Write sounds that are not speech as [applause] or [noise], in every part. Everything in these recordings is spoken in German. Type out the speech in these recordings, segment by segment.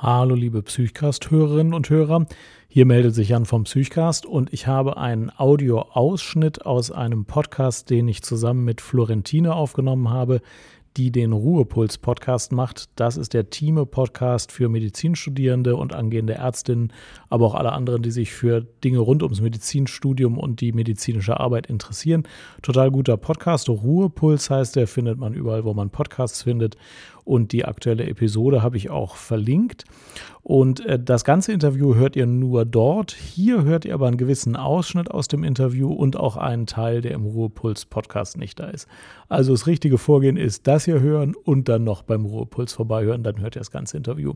Hallo liebe Psychcast-Hörerinnen und Hörer, hier meldet sich Jan vom Psychcast und ich habe einen Audioausschnitt aus einem Podcast, den ich zusammen mit Florentine aufgenommen habe, die den Ruhepuls-Podcast macht. Das ist der Teame-Podcast für Medizinstudierende und angehende Ärztinnen, aber auch alle anderen, die sich für Dinge rund ums Medizinstudium und die medizinische Arbeit interessieren. Total guter Podcast. Ruhepuls heißt der, findet man überall, wo man Podcasts findet. Und die aktuelle Episode habe ich auch verlinkt. Und äh, das ganze Interview hört ihr nur dort. Hier hört ihr aber einen gewissen Ausschnitt aus dem Interview und auch einen Teil, der im Ruhepuls-Podcast nicht da ist. Also das richtige Vorgehen ist, das hier hören und dann noch beim Ruhepuls vorbeihören. Dann hört ihr das ganze Interview.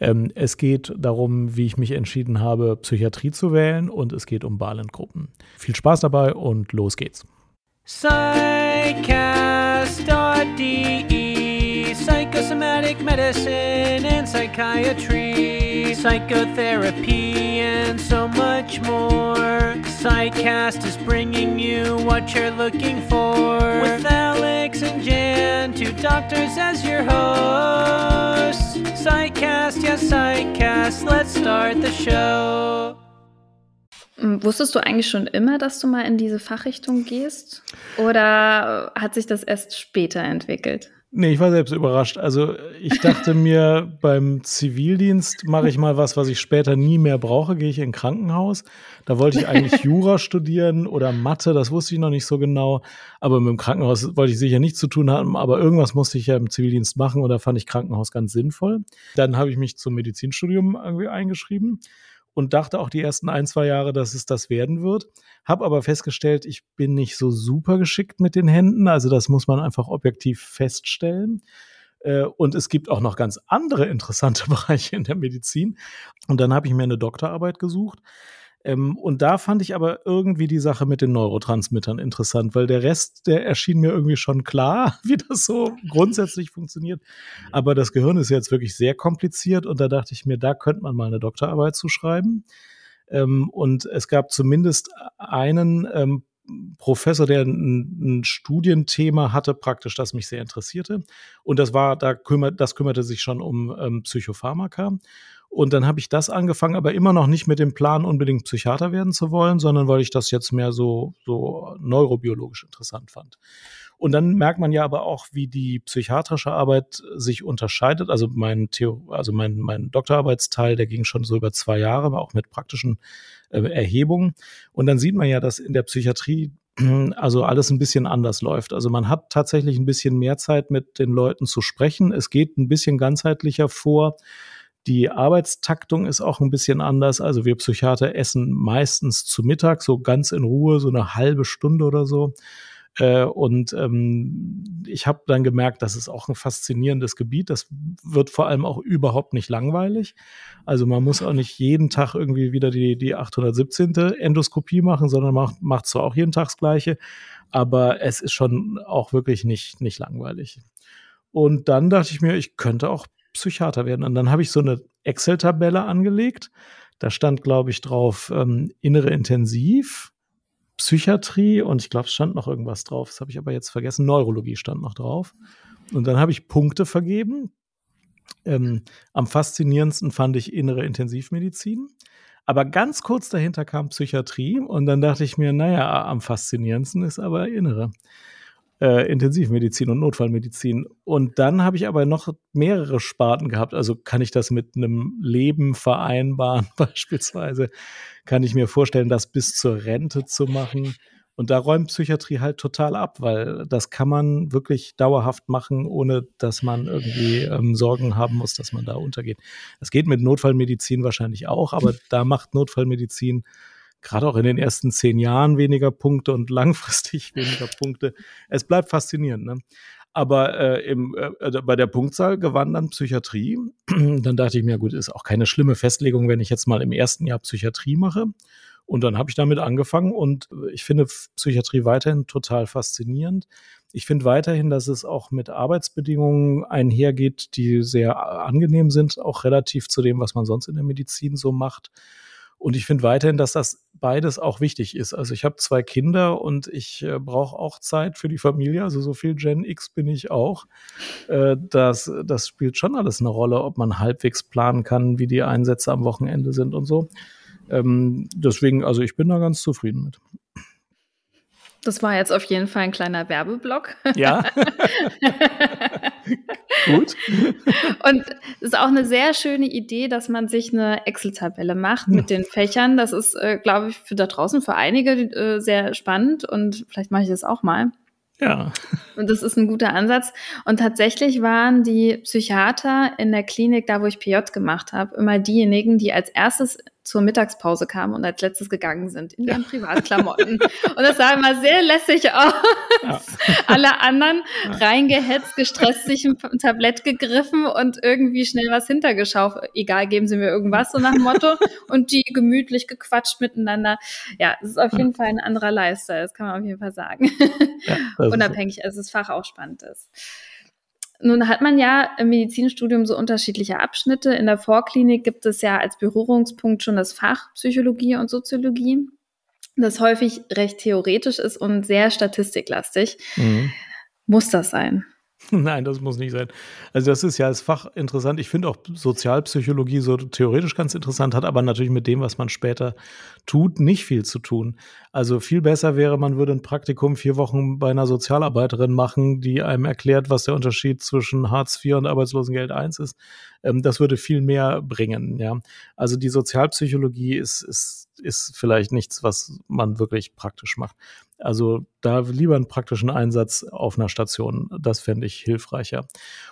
Ähm, es geht darum, wie ich mich entschieden habe, Psychiatrie zu wählen und es geht um Balengruppen. Viel Spaß dabei und los geht's. Psychcast.de psychosomatic medicine and psychiatry, psychotherapy, and so much more. Psychcast is bringing you what you're looking for. With Alex and Jan, two doctors as your hosts. Psychcast, yes, Psychcast, let's start the show. Hm, wusstest du eigentlich schon immer, dass du mal in diese Fachrichtung gehst? Oder äh, hat sich das erst später entwickelt? Nee, ich war selbst überrascht. Also ich dachte mir, [laughs] beim Zivildienst mache ich mal was, was ich später nie mehr brauche, gehe ich in ein Krankenhaus. Da wollte ich eigentlich [laughs] Jura studieren oder Mathe, das wusste ich noch nicht so genau. Aber mit dem Krankenhaus wollte ich sicher nichts zu tun haben, aber irgendwas musste ich ja im Zivildienst machen und da fand ich Krankenhaus ganz sinnvoll. Dann habe ich mich zum Medizinstudium irgendwie eingeschrieben und dachte auch die ersten ein, zwei Jahre, dass es das werden wird. Habe aber festgestellt, ich bin nicht so super geschickt mit den Händen. Also das muss man einfach objektiv feststellen. Äh, und es gibt auch noch ganz andere interessante [laughs] Bereiche in der Medizin. Und dann habe ich mir eine Doktorarbeit gesucht ähm, und da fand ich aber irgendwie die Sache mit den Neurotransmittern interessant, weil der Rest, der erschien mir irgendwie schon klar, [laughs] wie das so grundsätzlich funktioniert. Aber das Gehirn ist jetzt wirklich sehr kompliziert und da dachte ich mir, da könnte man mal eine Doktorarbeit zu schreiben. Ähm, und es gab zumindest einen ähm, Professor, der ein, ein, Studienthema hatte, praktisch, das mich sehr interessierte. Und das war, da kümmert, das kümmerte sich schon um ähm, Psychopharmaka. Und dann habe ich das angefangen, aber immer noch nicht mit dem Plan, unbedingt Psychiater werden zu wollen, sondern weil ich das jetzt mehr so, so neurobiologisch interessant fand. Und dann merkt man ja aber auch, wie die psychiatrische Arbeit sich unterscheidet. Also mein, Theo also mein, mein Doktorarbeitsteil, der ging schon so über zwei Jahre, aber auch mit praktischen äh, Erhebungen. Und dann sieht man ja, dass in der Psychiatrie [clears throat] also alles ein bisschen anders läuft. Also man hat tatsächlich ein bisschen mehr Zeit, mit den Leuten zu sprechen. Es geht ein bisschen ganzheitlicher vor. Die Arbeitstaktung ist auch ein bisschen anders. Also wir Psychiater essen meistens zu Mittag, so ganz in Ruhe, so eine halbe Stunde oder so. Äh, und ähm, ich habe dann gemerkt, das ist auch ein faszinierendes Gebiet. Das wird vor allem auch überhaupt nicht langweilig. Also man muss auch nicht jeden Tag irgendwie wieder die, die 817. Endoskopie machen, sondern macht, macht zwar auch jeden Tag das Gleiche, aber es ist schon auch wirklich nicht, nicht langweilig. Und dann dachte ich mir, ich könnte auch Psychiater werden. Und dann habe ich so eine Excel-Tabelle angelegt. Da stand, glaube ich, drauf ähm, innere Intensiv, Psychiatrie und ich glaube, es stand noch irgendwas drauf. Das habe ich aber jetzt vergessen. Neurologie stand noch drauf. Und dann habe ich Punkte vergeben. Ähm, am faszinierendsten fand ich innere Intensivmedizin. Aber ganz kurz dahinter kam Psychiatrie und dann dachte ich mir, naja, am faszinierendsten ist aber innere äh, Intensivmedizin und Notfallmedizin. Und dann habe ich aber noch mehrere Sparten gehabt. Also kann ich das mit einem Leben vereinbaren, [laughs] beispielsweise. Kann ich mir vorstellen, das bis zur Rente zu machen. Und da räumt Psychiatrie halt total ab, weil das kann man wirklich dauerhaft machen, ohne dass man irgendwie ähm, Sorgen haben muss, dass man da untergeht. Das geht mit Notfallmedizin wahrscheinlich auch, aber da macht Notfallmedizin gerade auch in den ersten zehn Jahren weniger Punkte und [laughs] langfristig weniger Punkte. Es bleibt faszinierend. Ne? Aber äh, im, äh, also bei der Punktzahl gewann dann Psychiatrie. [clears throat] dann dachte ich mir, gut, ist auch keine schlimme Festlegung, wenn ich jetzt mal im ersten Jahr Psychiatrie mache. Und dann habe ich damit angefangen und ich finde Psychiatrie weiterhin total faszinierend. Ich finde weiterhin, dass es auch mit Arbeitsbedingungen einhergeht, die sehr angenehm sind, auch relativ zu dem, was man sonst in der Medizin so macht. Und ich finde weiterhin, dass das beides auch wichtig ist. Also ich habe zwei Kinder und ich äh, brauche auch Zeit für die Familie. Also so viel Gen X bin ich auch. Äh, das, das spielt schon alles eine Rolle, ob man halbwegs planen kann, wie die Einsätze am Wochenende sind und so. Ähm, deswegen, also ich bin da ganz zufrieden mit. Das war jetzt auf jeden Fall ein kleiner Werbeblock. Ja. [laughs] Gut. Und es ist auch eine sehr schöne Idee, dass man sich eine Excel-Tabelle macht mit den Fächern. Das ist, äh, glaube ich, für da draußen für einige äh, sehr spannend und vielleicht mache ich das auch mal. Ja. Und das ist ein guter Ansatz. Und tatsächlich waren die Psychiater in der Klinik, da wo ich PJ gemacht habe, immer diejenigen, die als erstes zur Mittagspause kamen und als letztes gegangen sind in ihren ja. Privatklamotten. und das sah immer sehr lässig aus. Ja. Alle anderen ja. reingehetzt, gestresst, sich ein Tablett gegriffen und irgendwie schnell was hintergeschaut. Egal, geben Sie mir irgendwas, so nach dem Motto. Und die gemütlich gequatscht miteinander. Ja, es ist auf jeden Fall ein anderer Lifestyle, das kann man auf jeden Fall sagen. Unabhängig, also das Fach auch spannend ist. Nun hat man ja im Medizinstudium so unterschiedliche Abschnitte. In der Vorklinik gibt es ja als Berührungspunkt schon das Fach Psychologie und Soziologie, das häufig recht theoretisch ist und sehr statistiklastig. Mhm. Muss das sein? [laughs] Nein, das muss nicht sein. Also das ist ja als Fach interessant. Ich finde auch Sozialpsychologie so theoretisch ganz interessant, hat aber natürlich mit dem, was man später tut, nicht viel zu tun. Also viel besser wäre, man würde ein Praktikum vier Wochen bei einer Sozialarbeiterin machen, die einem erklärt, was der Unterschied zwischen Hartz IV und Arbeitslosengeld I ist. Ähm, das würde viel mehr bringen. Ja, also die Sozialpsychologie ist, ist, ist vielleicht nichts, was man wirklich praktisch macht. Also da lieber einen praktischen Einsatz auf einer Station. Das fände ich hilfreicher.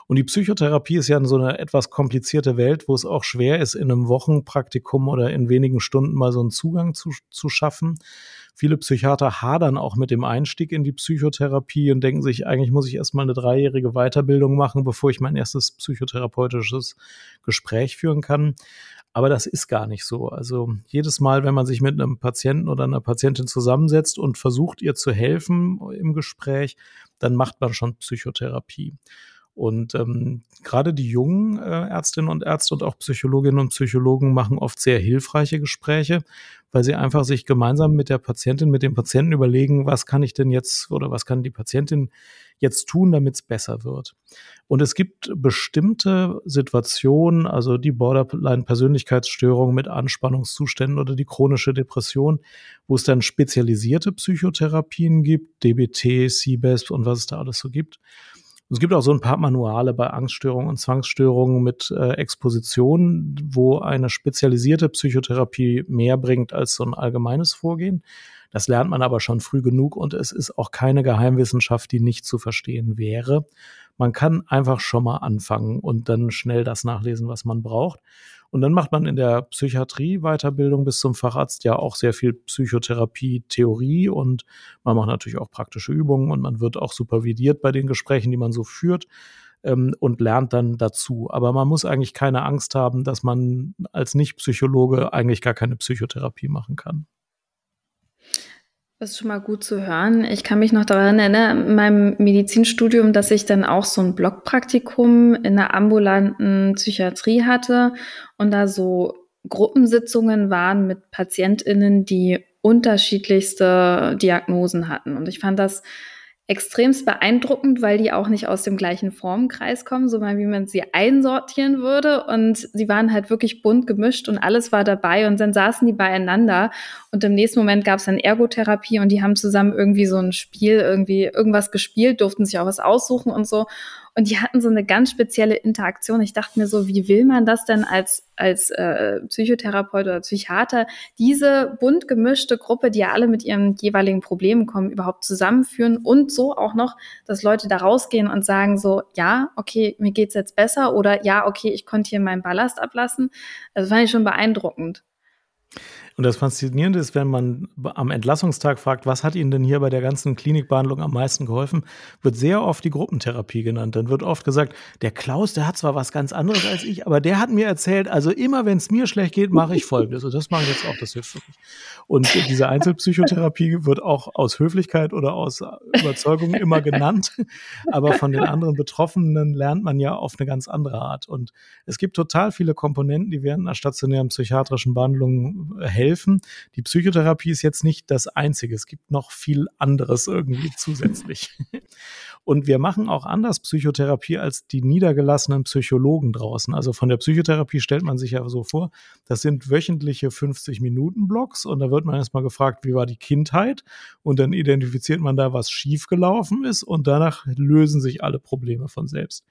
Und die Psychotherapie ist ja so eine etwas komplizierte Welt, wo es auch schwer ist, in einem Wochenpraktikum oder in wenigen Stunden mal so einen Zugang zu, zu schaffen. Viele Psychiater hadern auch mit dem Einstieg in die Psychotherapie und denken sich, eigentlich muss ich erstmal eine dreijährige Weiterbildung machen, bevor ich mein erstes psychotherapeutisches Gespräch führen kann. Aber das ist gar nicht so. Also jedes Mal, wenn man sich mit einem Patienten oder einer Patientin zusammensetzt und versucht, ihr zu helfen im Gespräch, dann macht man schon Psychotherapie. Und ähm, gerade die jungen äh, Ärztinnen und Ärzte und auch Psychologinnen und Psychologen machen oft sehr hilfreiche Gespräche, weil sie einfach sich gemeinsam mit der Patientin, mit dem Patienten überlegen, was kann ich denn jetzt oder was kann die Patientin jetzt tun, damit es besser wird. Und es gibt bestimmte Situationen, also die Borderline-Persönlichkeitsstörung mit Anspannungszuständen oder die chronische Depression, wo es dann spezialisierte Psychotherapien gibt, DBT, CBESP und was es da alles so gibt. Es gibt auch so ein paar Manuale bei Angststörungen und Zwangsstörungen mit äh, Exposition, wo eine spezialisierte Psychotherapie mehr bringt als so ein allgemeines Vorgehen. Das lernt man aber schon früh genug und es ist auch keine Geheimwissenschaft, die nicht zu verstehen wäre. Man kann einfach schon mal anfangen und dann schnell das nachlesen, was man braucht. Und dann macht man in der Psychiatrie Weiterbildung bis zum Facharzt ja auch sehr viel Psychotherapie, Theorie und man macht natürlich auch praktische Übungen und man wird auch supervidiert bei den Gesprächen, die man so führt ähm, und lernt dann dazu. Aber man muss eigentlich keine Angst haben, dass man als Nicht-Psychologe eigentlich gar keine Psychotherapie machen kann. Das ist schon mal gut zu hören. Ich kann mich noch daran erinnern, in meinem Medizinstudium, dass ich dann auch so ein Blockpraktikum in der ambulanten Psychiatrie hatte und da so Gruppensitzungen waren mit PatientInnen, die unterschiedlichste Diagnosen hatten. Und ich fand das extremst beeindruckend, weil die auch nicht aus dem gleichen Formenkreis kommen, sondern wie man sie einsortieren würde. Und sie waren halt wirklich bunt gemischt und alles war dabei. Und dann saßen die beieinander. Und im nächsten Moment gab es dann Ergotherapie und die haben zusammen irgendwie so ein Spiel, irgendwie irgendwas gespielt, durften sich auch was aussuchen und so. Und die hatten so eine ganz spezielle Interaktion. Ich dachte mir so, wie will man das denn als, als äh, Psychotherapeut oder Psychiater, diese bunt gemischte Gruppe, die ja alle mit ihren jeweiligen Problemen kommen, überhaupt zusammenführen und so auch noch, dass Leute da rausgehen und sagen so, ja, okay, mir geht's jetzt besser oder ja, okay, ich konnte hier meinen Ballast ablassen. Also fand ich schon beeindruckend. Und das Faszinierende ist, wenn man am Entlassungstag fragt, was hat Ihnen denn hier bei der ganzen Klinikbehandlung am meisten geholfen, wird sehr oft die Gruppentherapie genannt. Dann wird oft gesagt, der Klaus, der hat zwar was ganz anderes als ich, aber der hat mir erzählt, also immer wenn es mir schlecht geht, mache ich Folgendes. Und das mache ich jetzt auch, das hilft wirklich. Und diese Einzelpsychotherapie wird auch aus Höflichkeit oder aus Überzeugung immer genannt. Aber von den anderen Betroffenen lernt man ja auf eine ganz andere Art. Und es gibt total viele Komponenten, die während einer stationären psychiatrischen Behandlung helfen helfen. Die Psychotherapie ist jetzt nicht das Einzige. Es gibt noch viel anderes irgendwie zusätzlich. [laughs] Und wir machen auch anders Psychotherapie als die niedergelassenen Psychologen draußen. Also von der Psychotherapie stellt man sich ja so vor, das sind wöchentliche 50-Minuten-Blocks und da wird man erstmal gefragt, wie war die Kindheit? Und dann identifiziert man da, was schiefgelaufen ist und danach lösen sich alle Probleme von selbst.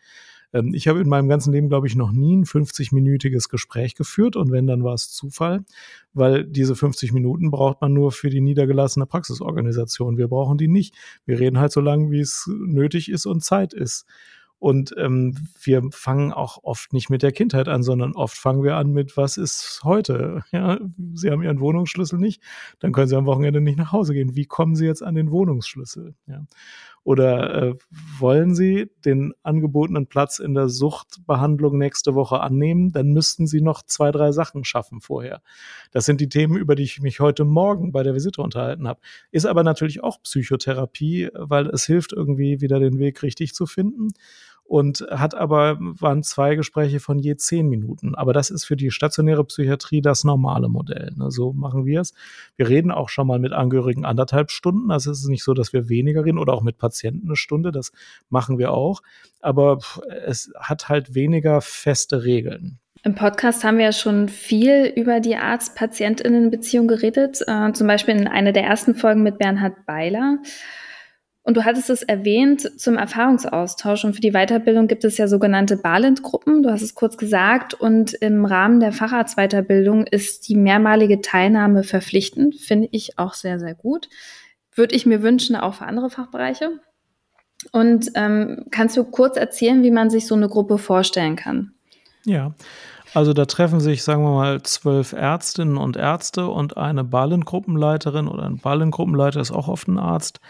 Ähm, ich habe in meinem ganzen Leben, glaube ich, noch nie ein 50-minütiges Gespräch geführt und wenn, dann war es Zufall, weil diese 50 Minuten braucht man nur für die niedergelassene Praxisorganisation. Wir brauchen die nicht. Wir reden halt so lange, wie es nötig ist und Zeit ist. Und ähm, wir fangen auch oft nicht mit der Kindheit an, sondern oft fangen wir an mit, was ist heute? [laughs] Ja, Sie haben Ihren Wohnungsschlüssel nicht, dann können Sie am Wochenende nicht nach Hause gehen. Wie kommen Sie jetzt an den Wohnungsschlüssel? Ja. Oder äh, wollen Sie den angebotenen Platz in der Suchtbehandlung nächste Woche annehmen? Dann müssten Sie noch zwei, drei Sachen schaffen vorher. Das sind die Themen, über die ich mich heute Morgen bei der Visite unterhalten habe. Ist aber natürlich auch Psychotherapie, weil es hilft irgendwie wieder den Weg richtig zu finden und hat aber, waren zwei Gespräche von je zehn Minuten. Aber das ist für die stationäre Psychiatrie das normale Modell. Ne? So machen wir es. Wir reden auch schon mal mit Angehörigen anderthalb Stunden. Also es ist nicht so, dass wir weniger reden oder auch mit Patienten eine Stunde. Das machen wir auch. Aber es hat halt weniger feste Regeln. Im Podcast haben wir ja schon viel über die Arzt-PatientInnen-Beziehung geredet, äh, zum Beispiel in einer der ersten Folgen mit Bernhard Beiler. Und du hattest es erwähnt zum Erfahrungsaustausch und für die Weiterbildung gibt es ja sogenannte Balint-Gruppen. Du hast es kurz gesagt. Und im Rahmen der Facharztweiterbildung ist die mehrmalige Teilnahme verpflichtend. Finde ich auch sehr, sehr gut. Würde ich mir wünschen, auch für andere Fachbereiche. Und ähm, kannst du kurz erzählen, wie man sich so eine Gruppe vorstellen kann? Ja, also da treffen sich, sagen wir mal, zwölf Ärztinnen und Ärzte und eine Ballengruppenleiterin oder ein Ballengruppenleiter ist auch oft ein Arzt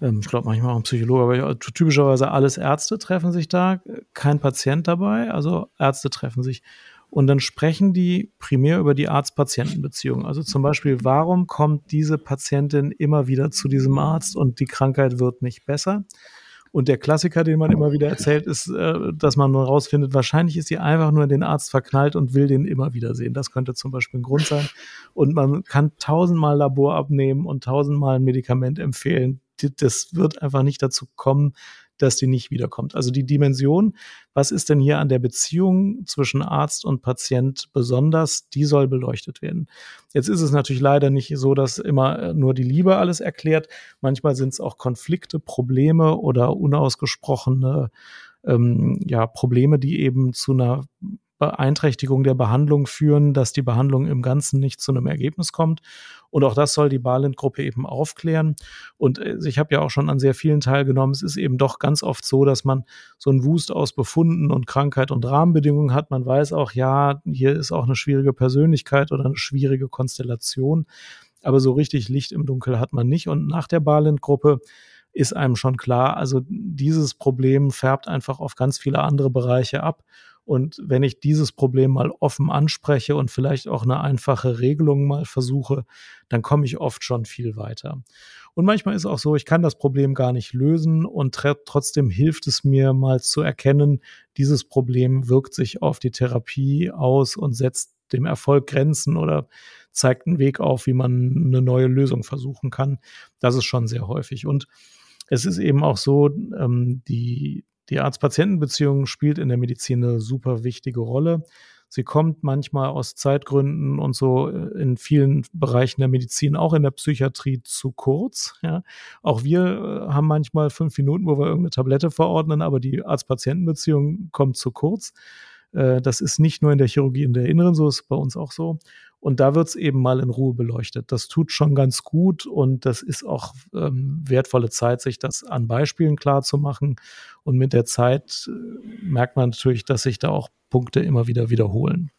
ich glaube manchmal auch ein Psychologe, aber typischerweise alles Ärzte treffen sich da, kein Patient dabei, also Ärzte treffen sich. Und dann sprechen die primär über die Arzt-Patienten-Beziehung. Also zum Beispiel, warum kommt diese Patientin immer wieder zu diesem Arzt und die Krankheit wird nicht besser? Und der Klassiker, den man immer wieder erzählt, ist, äh, dass man herausfindet, wahrscheinlich ist sie einfach nur in den Arzt verknallt und will den immer wieder sehen. Das könnte zum Beispiel ein Grund sein. Und man kann tausendmal Labor abnehmen und tausendmal ein Medikament empfehlen das wird einfach nicht dazu kommen, dass die nicht wiederkommt. Also die Dimension, was ist denn hier an der Beziehung zwischen Arzt und Patient besonders, die soll beleuchtet werden. Jetzt ist es natürlich leider nicht so, dass immer äh, nur die Liebe alles erklärt. Manchmal sind es auch Konflikte, Probleme oder unausgesprochene ähm, ja, Probleme, die eben zu einer Beeinträchtigung der Behandlung führen, dass die Behandlung im Ganzen nicht zu einem Ergebnis kommt. Und auch das soll die Balint-Gruppe eben aufklären. Und äh, ich habe ja auch schon an sehr vielen teilgenommen. Es ist eben doch ganz oft so, dass man so einen Wust aus Befunden und Krankheit und Rahmenbedingungen hat. Man weiß auch, ja, hier ist auch eine schwierige Persönlichkeit oder eine schwierige Konstellation. Aber so richtig Licht im Dunkel hat man nicht. Und nach der Balint-Gruppe ist einem schon klar, also dieses Problem färbt einfach auf ganz viele andere Bereiche ab. Und wenn ich dieses Problem mal offen anspreche und vielleicht auch eine einfache Regelung mal versuche, dann komme ich oft schon viel weiter. Und manchmal ist auch so, ich kann das Problem gar nicht lösen und trotzdem hilft es mir mal zu erkennen, dieses Problem wirkt sich auf die Therapie aus und setzt dem Erfolg Grenzen oder zeigt einen Weg auf, wie man eine neue Lösung versuchen kann. Das ist schon sehr häufig. Und es ist eben auch so, ähm, die die Arzt-Patienten-Beziehung spielt in der Medizin eine super wichtige Rolle. Sie kommt manchmal aus Zeitgründen und so äh, in vielen Bereichen der Medizin, auch in der Psychiatrie, zu kurz. Ja. Auch wir äh, haben manchmal fünf Minuten, wo wir irgendeine Tablette verordnen, aber die Arzt-Patienten-Beziehung kommt zu kurz. Äh, das ist nicht nur in der Chirurgie in der Inneren so, ist bei uns auch so. Und da wird es eben mal in Ruhe beleuchtet. Das tut schon ganz gut und das ist auch ähm, wertvolle Zeit, sich das an Beispielen klar zu machen. Und mit der Zeit äh, merkt man natürlich, dass sich da auch Punkte immer wieder wiederholen.